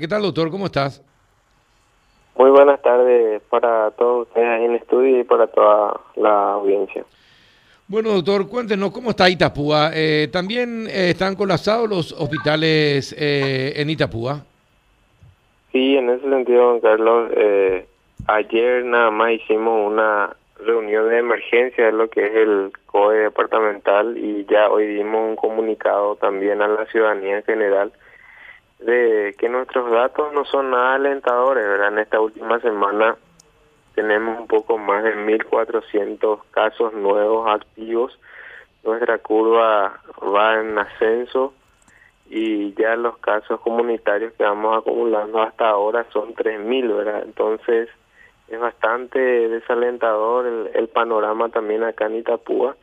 ¿Qué tal, doctor? ¿Cómo estás? Muy buenas tardes para todos ustedes en el estudio y para toda la audiencia. Bueno, doctor, cuéntenos cómo está Itapúa. Eh, ¿También eh, están colapsados los hospitales eh, en Itapúa? Sí, en ese sentido, don Carlos, ayer nada más hicimos una reunión de emergencia de lo que es el COE departamental y ya hoy dimos un comunicado también a la ciudadanía en general de que nuestros datos no son nada alentadores, ¿verdad? En esta última semana tenemos un poco más de 1.400 casos nuevos activos. Nuestra curva va en ascenso y ya los casos comunitarios que vamos acumulando hasta ahora son 3.000, ¿verdad? Entonces es bastante desalentador el, el panorama también acá en Itapúa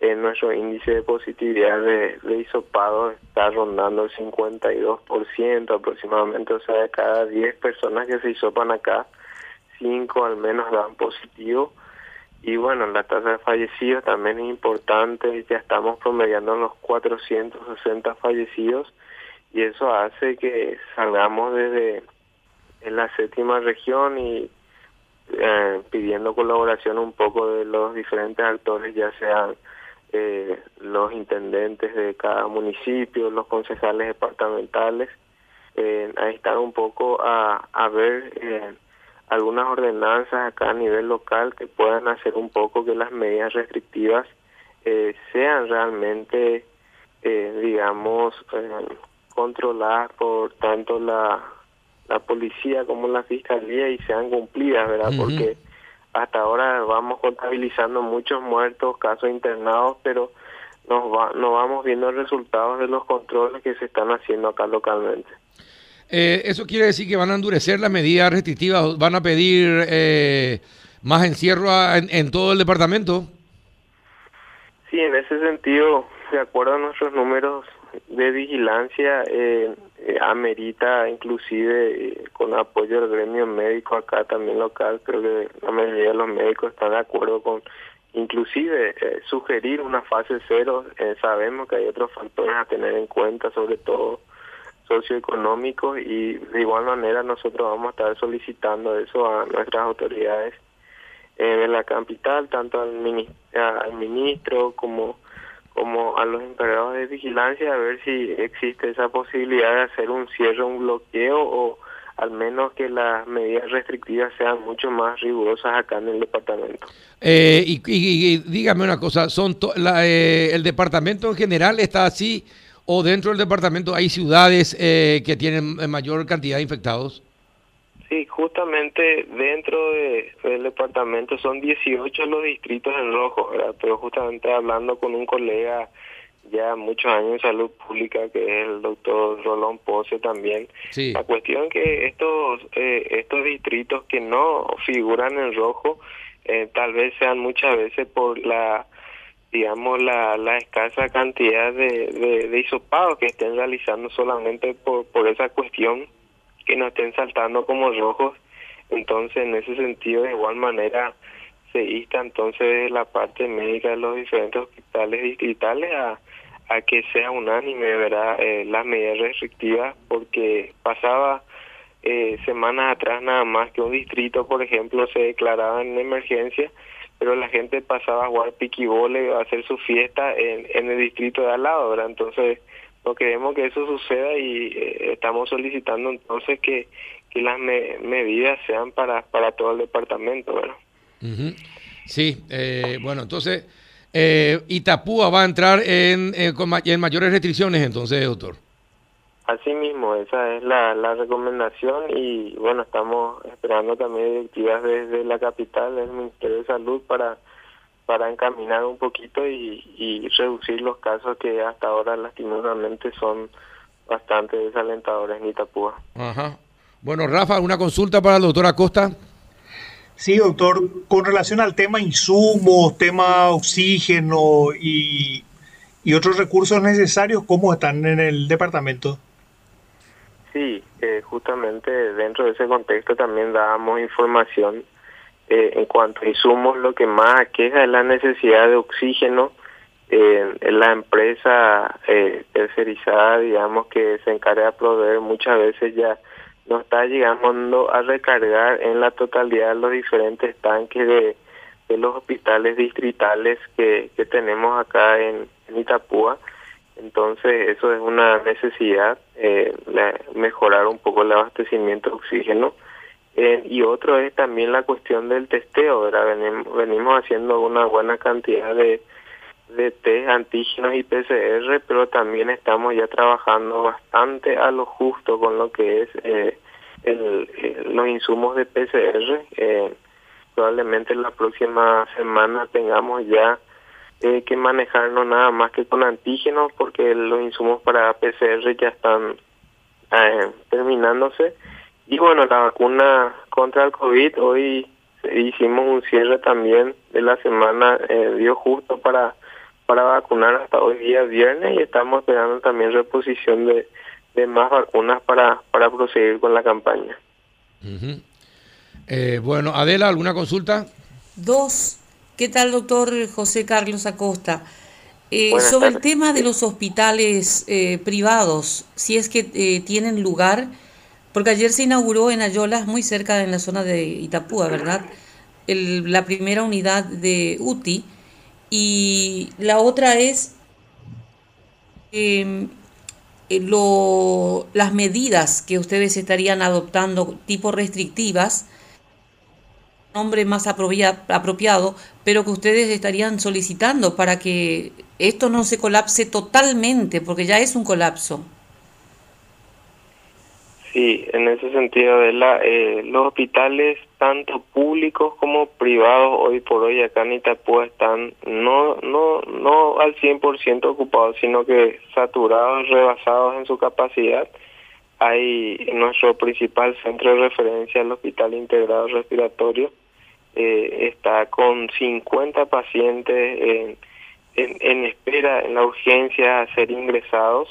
en nuestro índice de positividad de, de hisopado está rondando el 52% aproximadamente, o sea, de cada 10 personas que se hisopan acá, 5 al menos dan positivo. Y bueno, la tasa de fallecidos también es importante, ya estamos promediando los 460 fallecidos y eso hace que salgamos desde en la séptima región y eh, pidiendo colaboración un poco de los diferentes actores, ya sean eh, los intendentes de cada municipio, los concejales departamentales, eh, a estar un poco a, a ver eh, algunas ordenanzas acá a nivel local que puedan hacer un poco que las medidas restrictivas eh, sean realmente, eh, digamos, controladas por tanto la, la policía como la fiscalía y sean cumplidas, ¿verdad? Porque hasta ahora vamos contabilizando muchos muertos, casos internados, pero nos va, no vamos viendo resultados de los controles que se están haciendo acá localmente. Eh, ¿Eso quiere decir que van a endurecer las medidas restrictivas? ¿Van a pedir eh, más encierro en, en, todo el departamento? Sí, en ese sentido, de acuerdo a nuestros números de vigilancia, eh, eh, amerita inclusive eh, con apoyo del gremio médico acá también local, creo que la mayoría de los médicos están de acuerdo con inclusive eh, sugerir una fase cero, sabemos que hay otros factores a tener en cuenta, sobre todo socioeconómicos y de igual manera nosotros vamos a estar solicitando eso a nuestras autoridades de la capital, tanto al ministro como como a los encargados de vigilancia a ver si existe esa posibilidad de hacer un cierre, un bloqueo o al menos que las medidas restrictivas sean mucho más rigurosas acá en el departamento. Eh, y, dígame una cosa, son la, eh, el departamento en general está así o dentro del departamento hay ciudades eh, que tienen mayor cantidad de infectados? Sí, justamente dentro de, del departamento son 18 los distritos en rojo, ¿verdad? pero justamente hablando con un colega ya muchos años en salud pública, que es el doctor Rolón Pose también, sí. la cuestión que estos, eh, estos distritos que no figuran en rojo, eh, tal vez sean muchas veces por la digamos la, la escasa cantidad de, de, de hisopados que estén realizando solamente por, por esa cuestión que no estén saltando como rojos. Entonces, en ese sentido, de igual manera, se insta entonces la parte médica de los diferentes hospitales distritales a, a que sea unánime, ¿verdad?, eh, las medidas restrictivas, porque pasaba eh, semanas atrás nada más que un distrito, por ejemplo, se declaraba en emergencia, pero la gente pasaba a jugar piquibole, a hacer su fiesta en, en el distrito de al lado, ¿verdad? Entonces, no queremos que eso suceda y eh, estamos solicitando entonces que, que las me medidas sean para, para todo el departamento, ¿verdad? Uh -huh. Sí, eh, bueno, entonces eh, Itapúa va a entrar en, en, con ma en mayores restricciones entonces, doctor. Así mismo, esa es la, la recomendación y bueno, estamos esperando también directivas desde la capital, del Ministerio de Salud, para para encaminar un poquito y, y, reducir los casos que hasta ahora lastimosamente son bastante desalentadores en Itapúa. Ajá. Bueno, Rafa, una consulta para el doctor Acosta. Sí, doctor, con relación al tema insumos, tema oxígeno y, y otros recursos necesarios, ¿cómo están en el departamento? Sí, eh, justamente dentro de ese contexto también dábamos información eh, en cuanto a insumos, lo que más aqueja es la necesidad de oxígeno eh, en la empresa eh, tercerizada, digamos, que se encarga de proveer, muchas veces ya no está llegando a recargar en la totalidad los diferentes tanques de, los hospitales distritales que, tenemos acá en, Itapúa. Entonces eso es una necesidad, eh, mejorar un poco el abastecimiento de oxígeno. Eh, y otro es también la cuestión del testeo, ¿verdad? Venimos, venimos haciendo una buena cantidad de, de test antígenos y PCR, pero también estamos ya trabajando bastante a lo justo con lo que es eh, el, los insumos de PCR. Eh, probablemente la próxima semana tengamos ya eh, que manejarnos nada más que con antígenos porque los insumos para PCR ya están eh, terminándose. Y bueno, la vacuna contra el COVID, hoy hicimos un cierre también de la semana, eh, dio justo para para vacunar hasta hoy día viernes y estamos esperando también reposición de, de más vacunas para, para proseguir con la campaña. Eh, bueno, Adela, ¿alguna consulta? Dos. ¿Qué tal, doctor José Carlos Acosta? Eh, sobre el tema de los hospitales eh, privados, si es que tienen lugar, porque ayer se inauguró en Ayolas, muy cerca de la zona de Itapúa, ¿verdad? El, la primera unidad de UTI y la otra es em, eh, lo, las medidas que ustedes estarían adoptando, tipo restrictivas, nombre más apropiado, pero que ustedes estarían solicitando para que esto no se colapse totalmente, porque ya es un colapso. Sí, en ese sentido, de eh, los hospitales, tanto públicos como privados, hoy por hoy acá en Itapúa están no, no, no al 100% ocupados, sino que saturados, rebasados en su capacidad. Hay nuestro principal centro de referencia, el Hospital Integrado Respiratorio, eh, está con 50 pacientes en, en, en espera en la urgencia a ser ingresados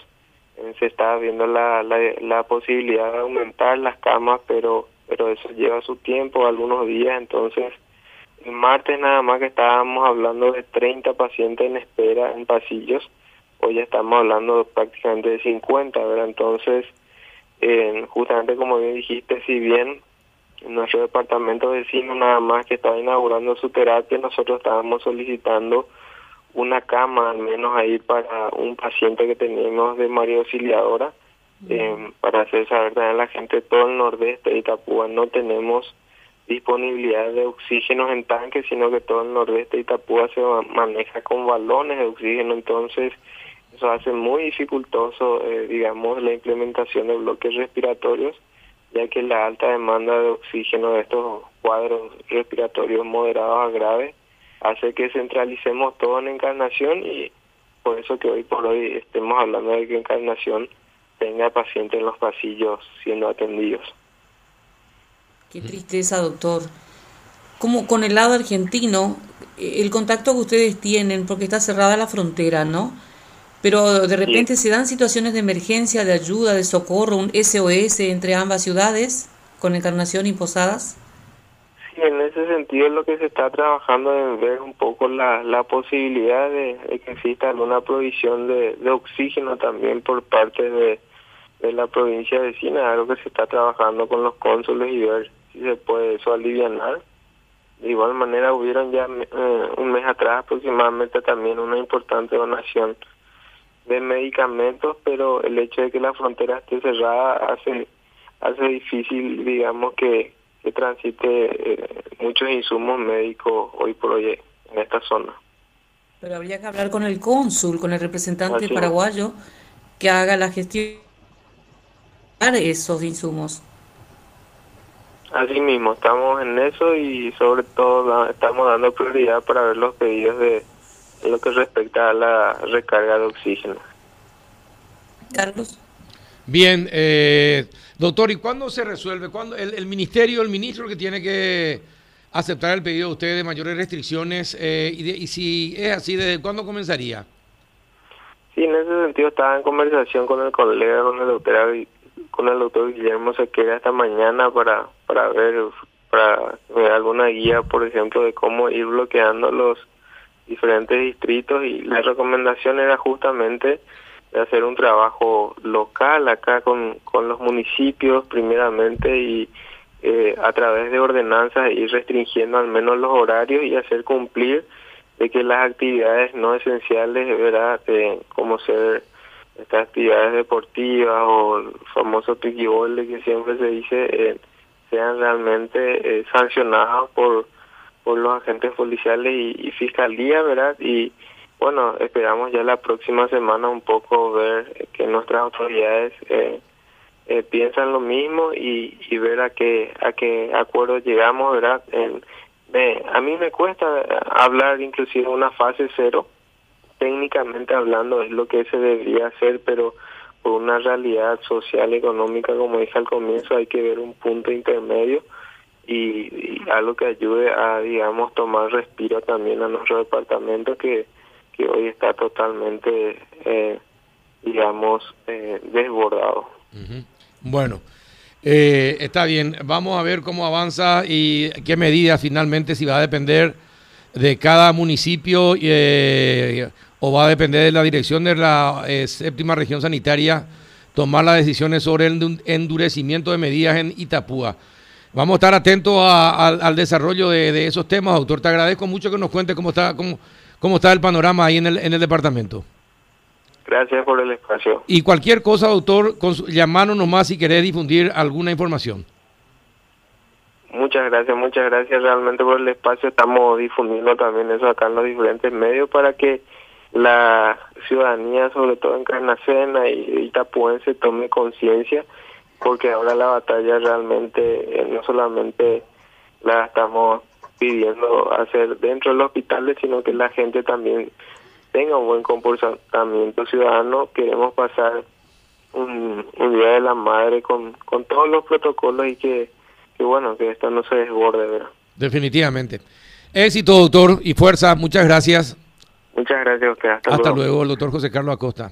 se está viendo la, la, posibilidad de aumentar las camas, pero pero eso lleva su tiempo, algunos días, entonces el martes nada más que estábamos hablando de 30 pacientes en espera en pasillos, hoy ya estamos hablando prácticamente de 50, ¿verdad? Entonces, eh, justamente como bien dijiste, si bien nuestro departamento vecino nada más que estaba inaugurando su terapia, nosotros estábamos solicitando una cama al menos ahí para un paciente que tenemos de María Auxiliadora, eh, para hacer saber también a la gente todo el nordeste de Itapúa no tenemos disponibilidad de oxígeno en tanques, sino que todo el nordeste de Itapúa se maneja con balones de oxígeno, entonces eso hace muy dificultoso, eh, digamos, la implementación de bloques respiratorios, ya que la alta demanda de oxígeno de estos cuadros respiratorios moderados a graves hace que centralicemos todo en Encarnación y por eso que hoy por hoy estemos hablando de que Encarnación tenga pacientes en los pasillos siendo atendidos. Qué tristeza, doctor. Como con el lado argentino, el contacto que ustedes tienen, porque está cerrada la frontera, ¿no? Pero de repente se dan situaciones de emergencia, de ayuda, de socorro, un SOS entre ambas ciudades, con Encarnación y Posadas en ese sentido lo que se está trabajando es ver un poco la, la posibilidad de, que exista alguna provisión de, de oxígeno también por parte de, de la provincia vecina, algo que se está trabajando con los cónsules y ver si se puede eso aliviar. De igual manera hubieron ya eh, un mes atrás aproximadamente también una importante donación de medicamentos, pero el hecho de que la frontera esté cerrada hace hace difícil, digamos, que, que transite eh, muchos insumos médicos hoy por hoy en esta zona. Pero habría que hablar con el cónsul, con el representante paraguayo, que haga la gestión de esos insumos. Así mismo, estamos en eso y sobre todo estamos dando prioridad para ver los pedidos de lo que respecta a la recarga de oxígeno. Carlos. Bien, eh, doctor, ¿y cuándo se resuelve? ¿Cuándo el, ministerio, el ministro que tiene que aceptar el pedido de ustedes de mayores restricciones? Eh, y, si es así, ¿desde cuándo comenzaría? Sí, en ese sentido estaba en conversación con el colega, con el doctor, con el doctor Guillermo Sequera esta mañana para, para ver, para ver alguna guía, por ejemplo, de cómo ir bloqueando los diferentes distritos y la recomendación era justamente de hacer un trabajo local acá con, con los municipios primeramente y eh, a través de ordenanzas ir restringiendo al menos los horarios y hacer cumplir de que las actividades no esenciales, ¿verdad? Eh, como ser estas actividades deportivas o el famoso piquibole que siempre se dice, eh, sean realmente eh, sancionadas por, por los agentes policiales y, y, fiscalía, ¿verdad? Y bueno, esperamos ya la próxima semana un poco ver que nuestras autoridades eh, eh, piensan lo mismo y, y ver a qué, a qué acuerdo llegamos, ¿verdad? En, a mí me cuesta hablar inclusive una fase cero, técnicamente hablando es lo que se debería hacer, pero por una realidad social, económica, como dije al comienzo, hay que ver un punto intermedio y, algo que ayude a, digamos, tomar respiro también a nuestro departamento que, que hoy está totalmente, eh, digamos, eh, desbordado. Bueno. Eh, está bien, vamos a ver cómo avanza y qué medidas finalmente, si va a depender de cada municipio eh, o va a depender de la dirección de la séptima región sanitaria tomar las decisiones sobre el endurecimiento de medidas en Itapúa. Vamos a estar atentos al desarrollo de, esos temas, doctor. Te agradezco mucho que nos cuente cómo está, cómo está el panorama ahí en el, en el departamento. Gracias por el espacio. Y cualquier cosa, doctor, con, llamarnos nomás si querés difundir alguna información. Muchas gracias, muchas gracias realmente por el espacio. Estamos difundiendo también eso acá en los diferentes medios para que la ciudadanía, sobre todo en Carnacena y Itapuense, tome conciencia, porque ahora la batalla realmente eh, no solamente la estamos pidiendo hacer dentro de los hospitales, sino que la gente también tenga un buen comportamiento ciudadano. Queremos pasar un, Día de la Madre con, con todos los protocolos y que, que, bueno, que esto no se desborde, ¿verdad? Definitivamente. Éxito, doctor, y fuerza. Muchas gracias. Muchas gracias a usted. Hasta, luego. luego, el doctor José Carlos Acosta.